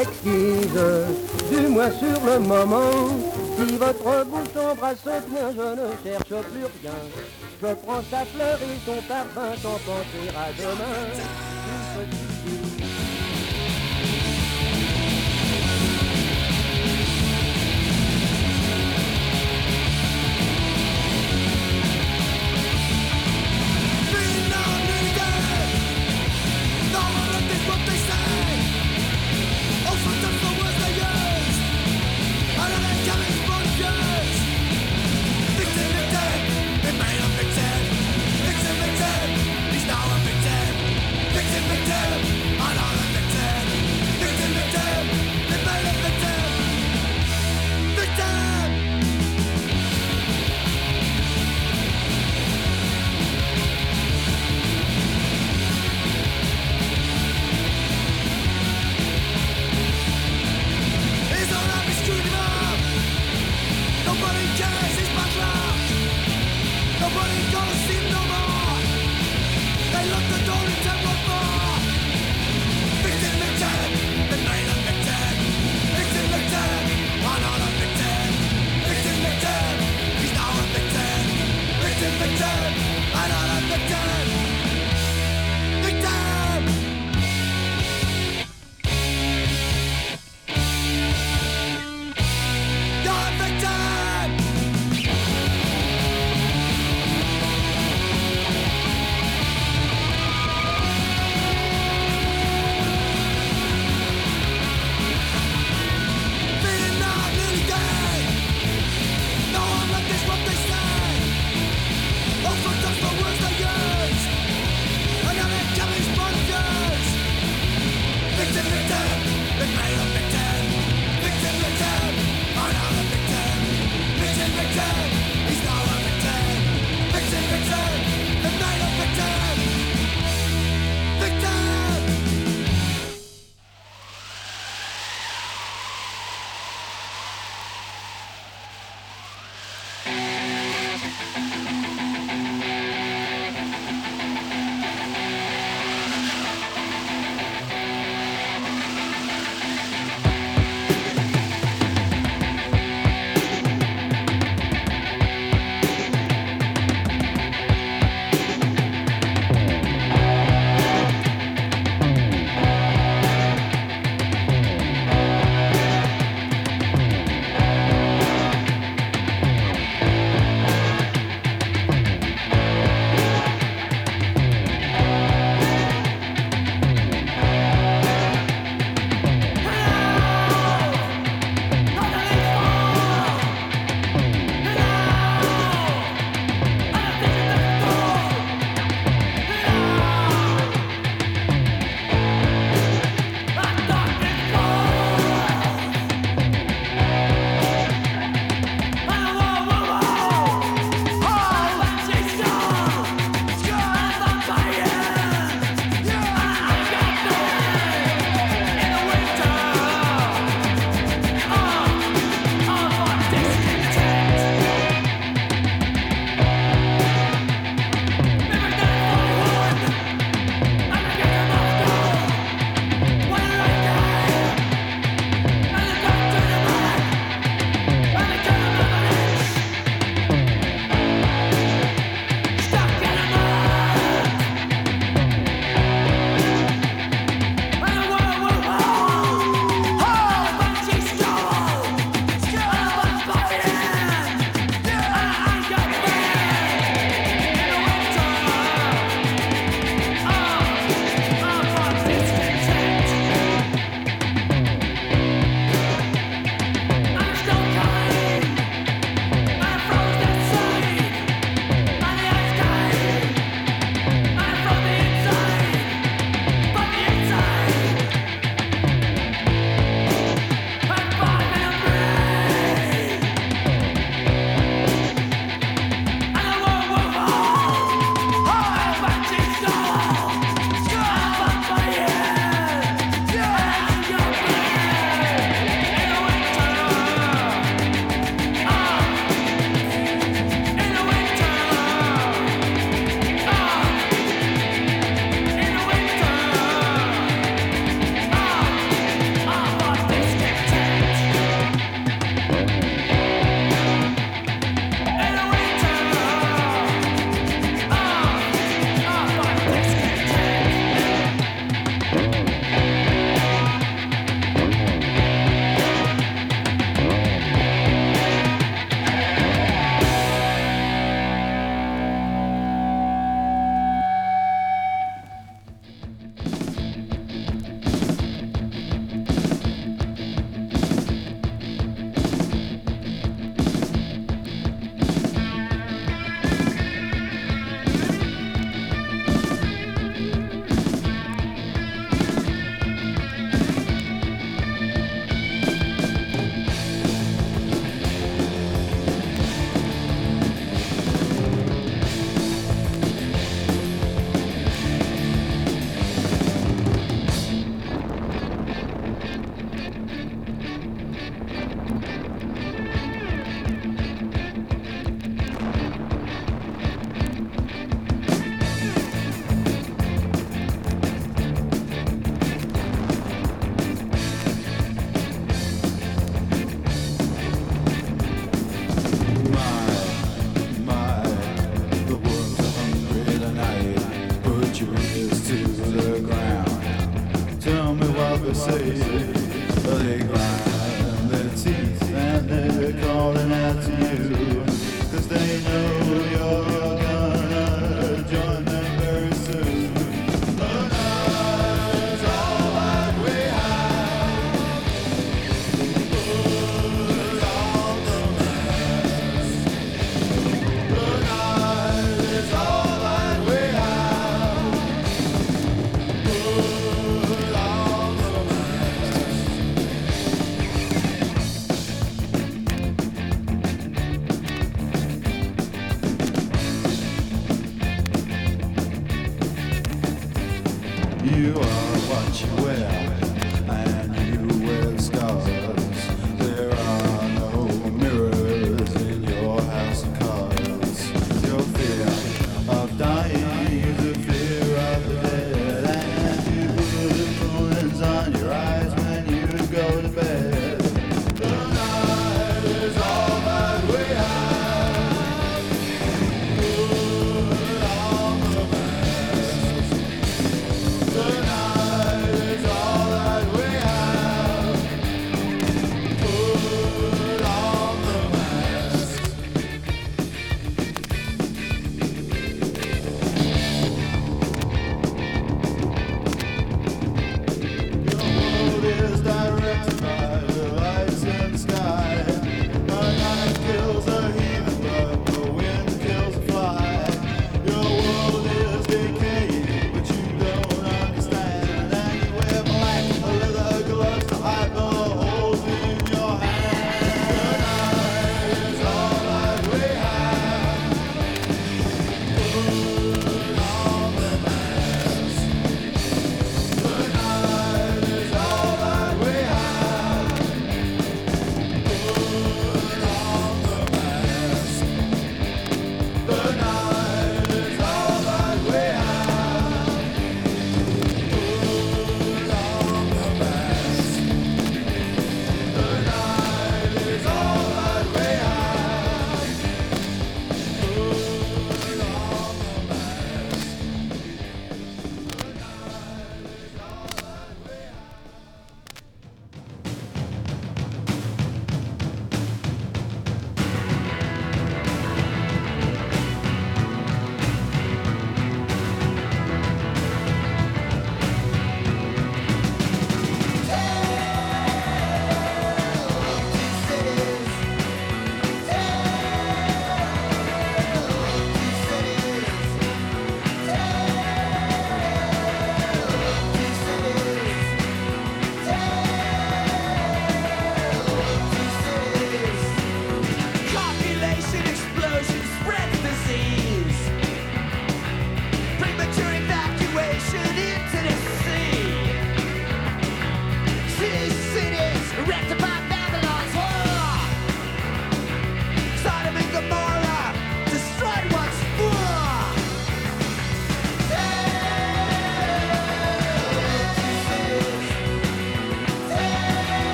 exquise, du moins sur le moment. Si votre bouche embrasse bien, je ne cherche plus rien. Je prends sa fleur et son parfum sans penser à demain.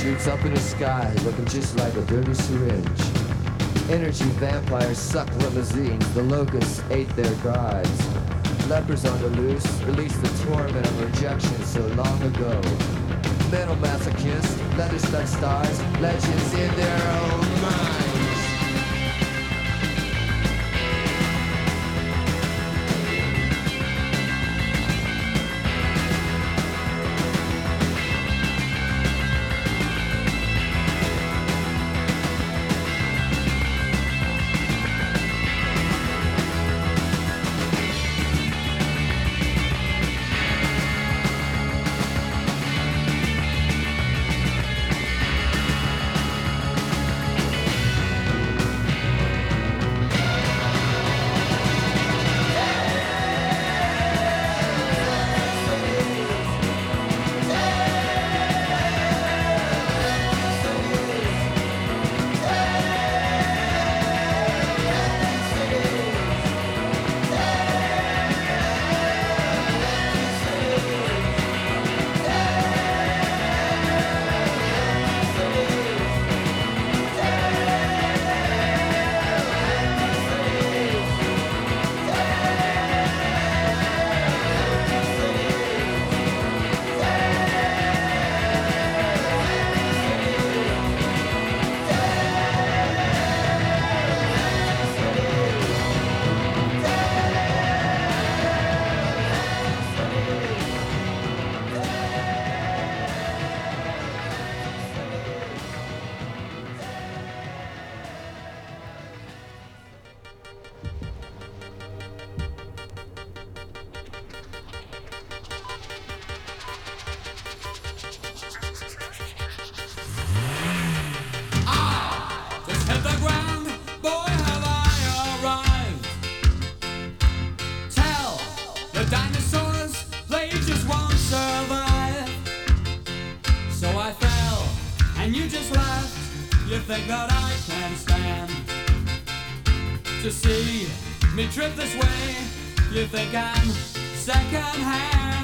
Shoots up in the sky, looking just like a dirty syringe. Energy vampires suck limousines, the locusts ate their guides. Lepers on the loose released the torment of rejection so long ago. Mental masochists, leather stuck stars, legends in their own mind. to see me trip this way. You think I'm second hand?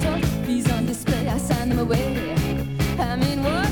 bottle. On display, I sign them away. I'm in mean, what?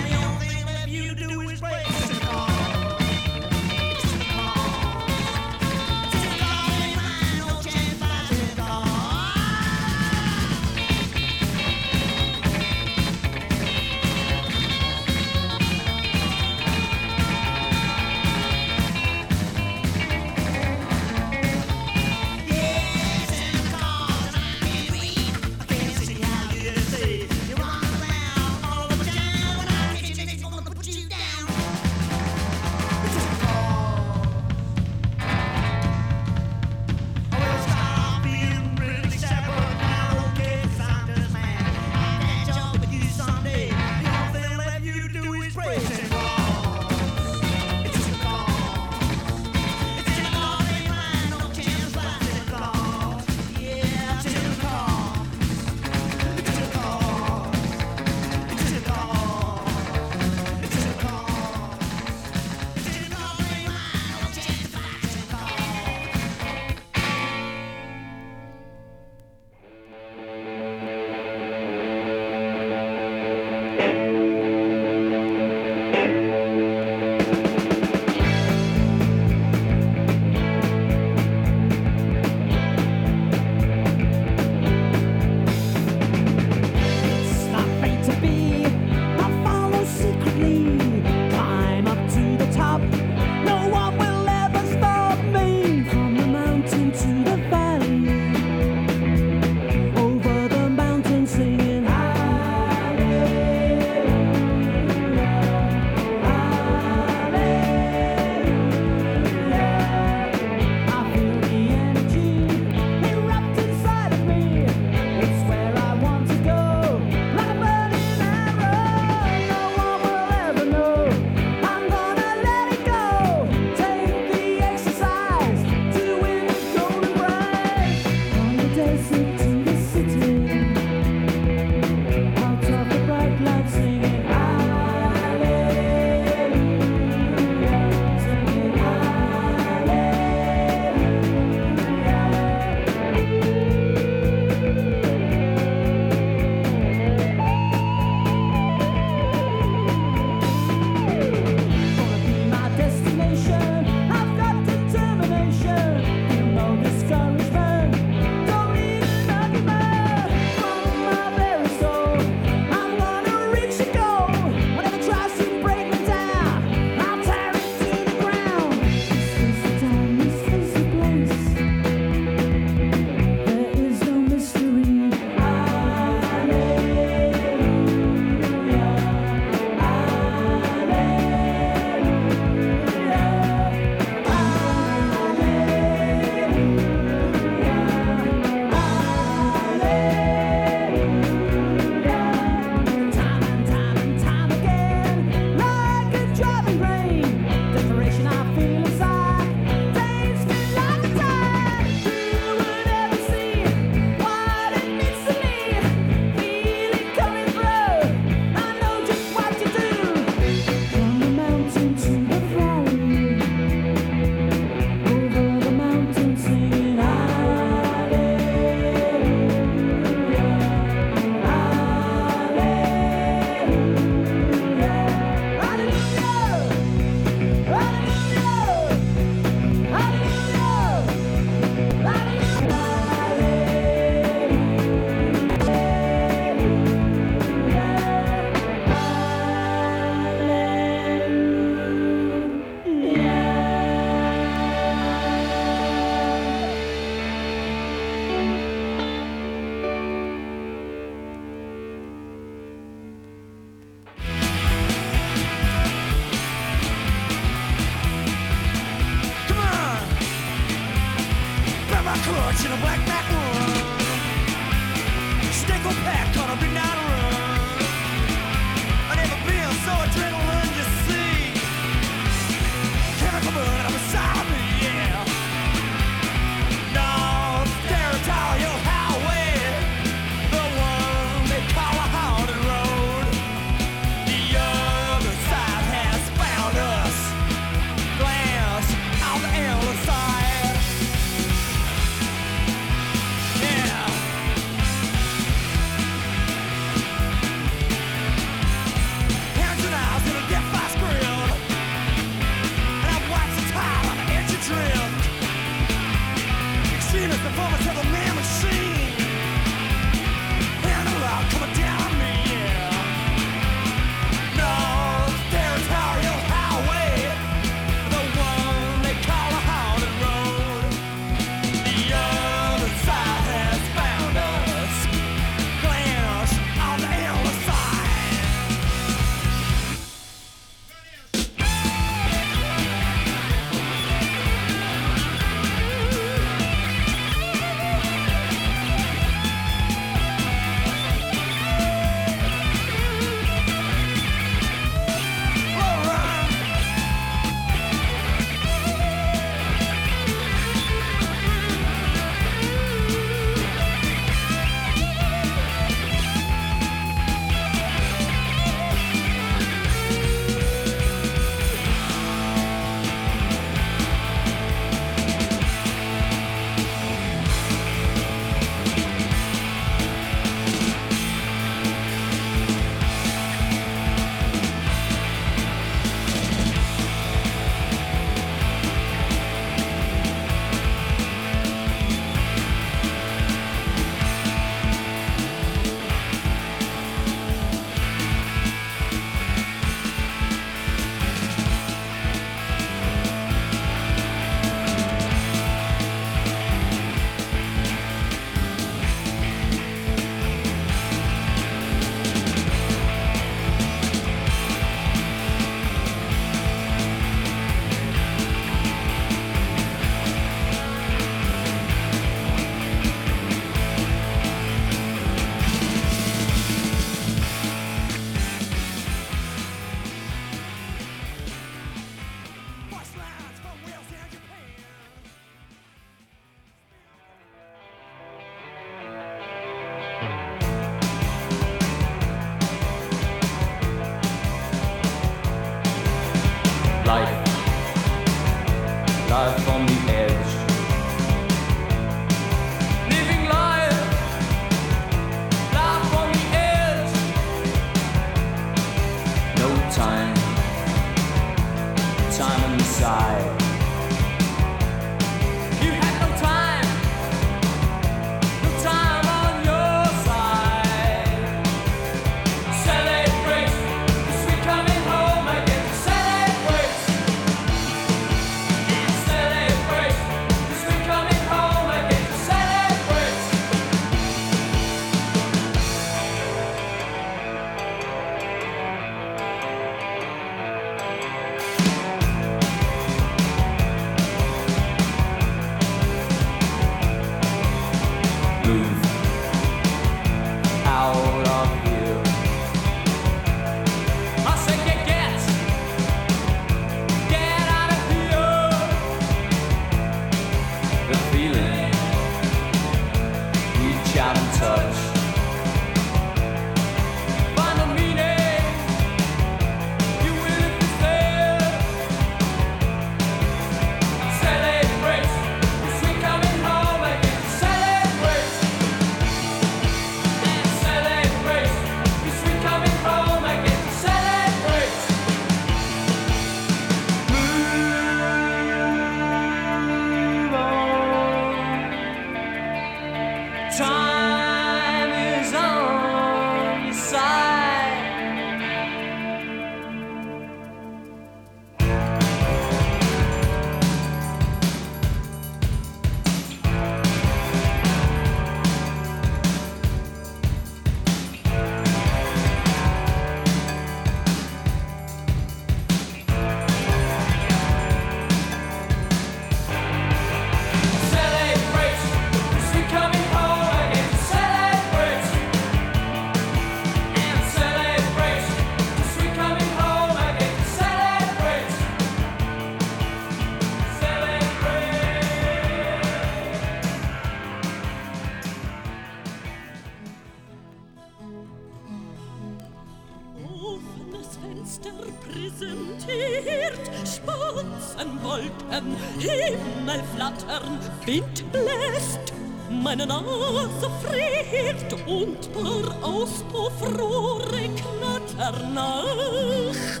Meine Nase friert und paar Auspuffrohre knattern nach.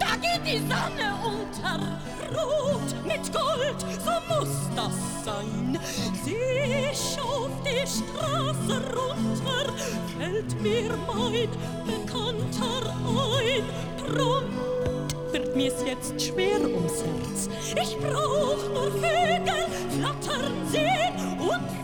Da geht die Sonne unter, rot mit Gold, so muss das sein. Seh ich auf die Straße runter, fällt mir mein Bekannter ein. Prompt wird mir's jetzt schwer ums Herz. Ich brauch nur Vögel flattern und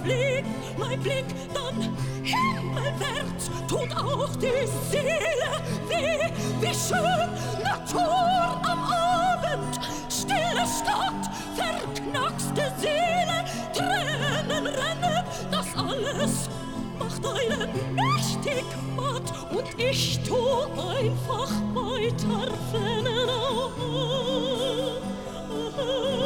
fliegt mein Blick dann himmelwärts. Tut auch die Seele weh, wie schön Natur am Abend. Stille Stadt, verknackste Seele, Tränen rennen, das alles macht einen mächtig matt und ich tu einfach weiter Je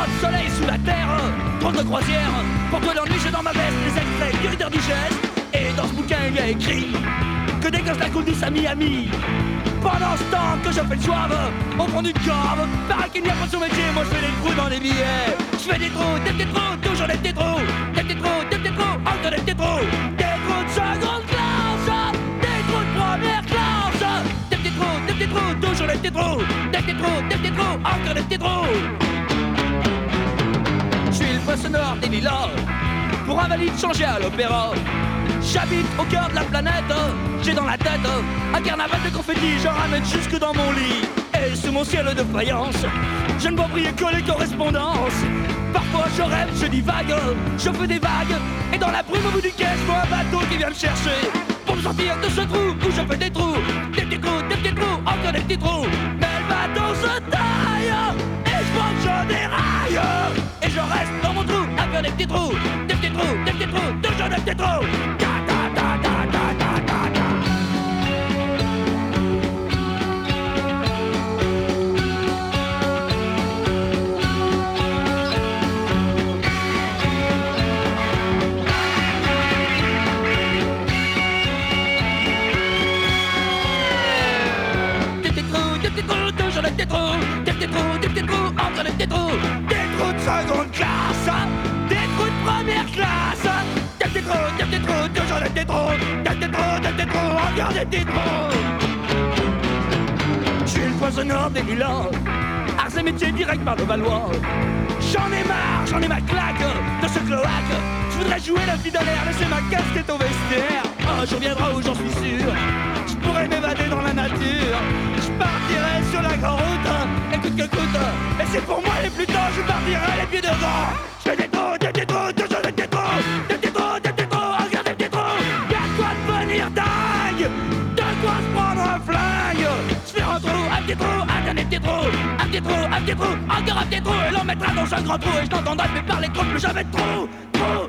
Pas de soleil sous la terre, trop de croisière. Pour que l'ennui, j'ai dans ma veste les extraits guériteurs du geste. Et dans ce bouquin, il y a écrit que dès que je la coule douce à Miami. Pendant ce temps que je fais le soir, au fond d'une cave, paraît qu'il n'y a pas de métier, moi je fais des trous dans les billets. Je fais des trous, des petits trous, toujours des petits trous, des petits trous, des petits trous, encore des petits trous, des trous de seconde classe, des trous de première classe, des petits trous, des petits trous, toujours des petits trous, des petits trous, des petits trous, encore des petits trous. Je poisson noir des villas, pour invalide changer à l'opéra. J'habite au cœur de la planète, j'ai dans la tête un carnaval de confettis, j'en ramène jusque dans mon lit. Et sous mon ciel de faïence, je ne vois briller que les correspondances. Parfois je rêve, je divague, je fais des vagues, et dans la brume au bout du quai, je vois un bateau qui vient me chercher. Pour me sortir de ce trou où je fais des trous, des des trous, des trous, des trous de seconde classe, des trous de première classe, des petits trous, des petits trous, toujours des petits trous, des petits trous, des petits trous, encore des trous. Je suis le poissonneur des lilas, arts et direct par le Valois. J'en ai marre, j'en ai ma claque de ce cloaque. Je voudrais jouer la vie l'air, laisser ma casquette au vestiaire. Un jour viendra où j'en suis sûr. Je pourrais m'évader dans la nature. Je partirai sur la grande route. Écoute que coûte. Et c'est pour moi les plus tôt, je partirai les pieds devant. Je fais des trous, des trous, toujours des trous. Des trous, des trous, encore des trous. Y'a de quoi devenir dingue. De quoi se prendre un flingue. Je fais un trou, un petit trou, un dernier petit trou. Un petit trou, un petit trou, encore un petit trou. Et l'on mettra dans un grand trou. Et je n'entendrai plus parler trop, plus jamais de trou. Trou,